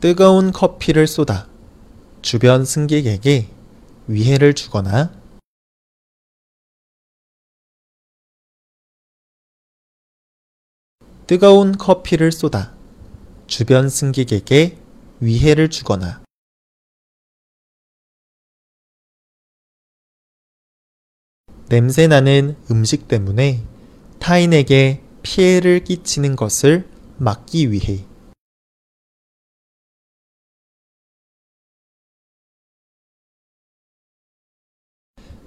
뜨거운 커피를 쏟아 주변 승객에게 위해를 주거나 뜨거운 커피를 쏟아 주변 승객에게 위해를 주거나 냄새나는 음식 때문에 타인에게 피해를 끼치는 것을 막기 위해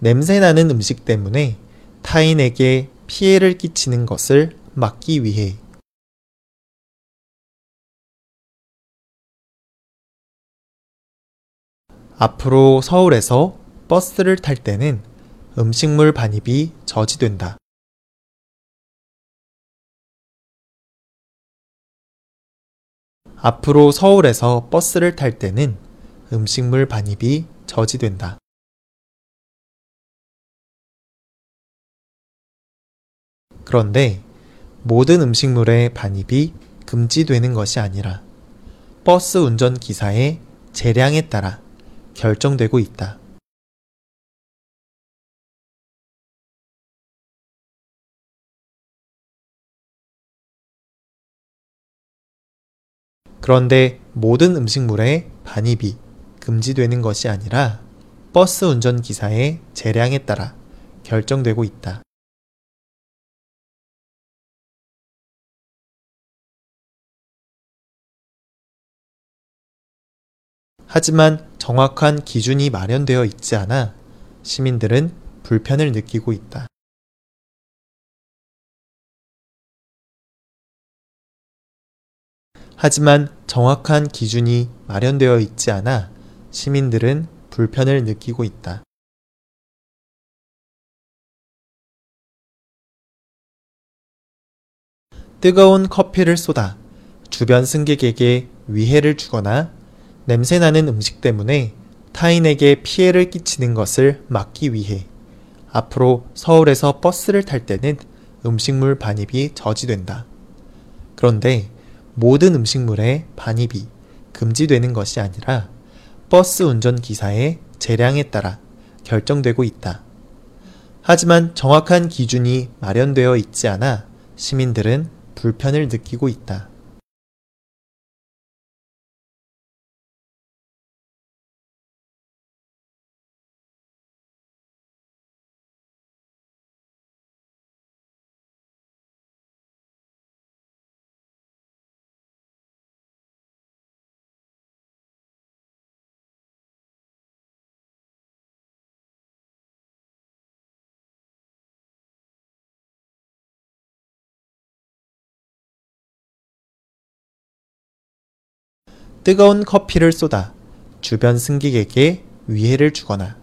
냄새나는 음식 때문에 타인에게 피해를 끼치는 것을 막기 위해 앞으로 서울에서 버스를 탈 때는 음식물 반입이 저지된다. 앞으로 서울에서 버스를 탈 때는 음식물 반입이 저지된다. 그런데 모든 음식물의 반입이 금지되는 것이 아니라 버스 운전 기사의 재량에 따라 결정되고 있다. 그런데 모든 음식물의 반입이 금지되는 것이 아니라 버스 운전 기사의 재량에 따라 결정되고 있다. 하지만 정확한 기준이 마련되어 있지 않아 시민들은 불편을 느끼고 있다. 하지만 정확한 기준이 마련되어 있지 않아 시민들은 불편을 느끼고 있다. 뜨거운 커피를 쏟아 주변 승객에게 위해를 주거나 냄새나는 음식 때문에 타인에게 피해를 끼치는 것을 막기 위해 앞으로 서울에서 버스를 탈 때는 음식물 반입이 저지된다. 그런데 모든 음식물의 반입이 금지되는 것이 아니라 버스 운전 기사의 재량에 따라 결정되고 있다. 하지만 정확한 기준이 마련되어 있지 않아 시민들은 불편을 느끼고 있다. 뜨거운 커피를 쏟아 주변 승객에게 위해를 주거나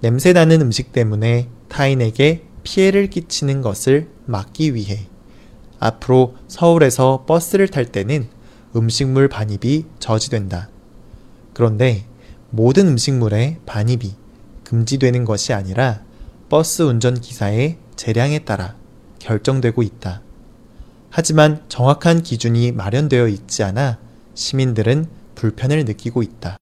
냄새나는 음식 때문에 타인에게 피해를 끼치는 것을 막기 위해 앞으로 서울에서 버스를 탈 때는 음식물 반입이 저지된다. 그런데 모든 음식물의 반입이 금지되는 것이 아니라 버스 운전 기사의 재량에 따라 결정되고 있다. 하지만 정확한 기준이 마련되어 있지 않아 시민들은 불편을 느끼고 있다.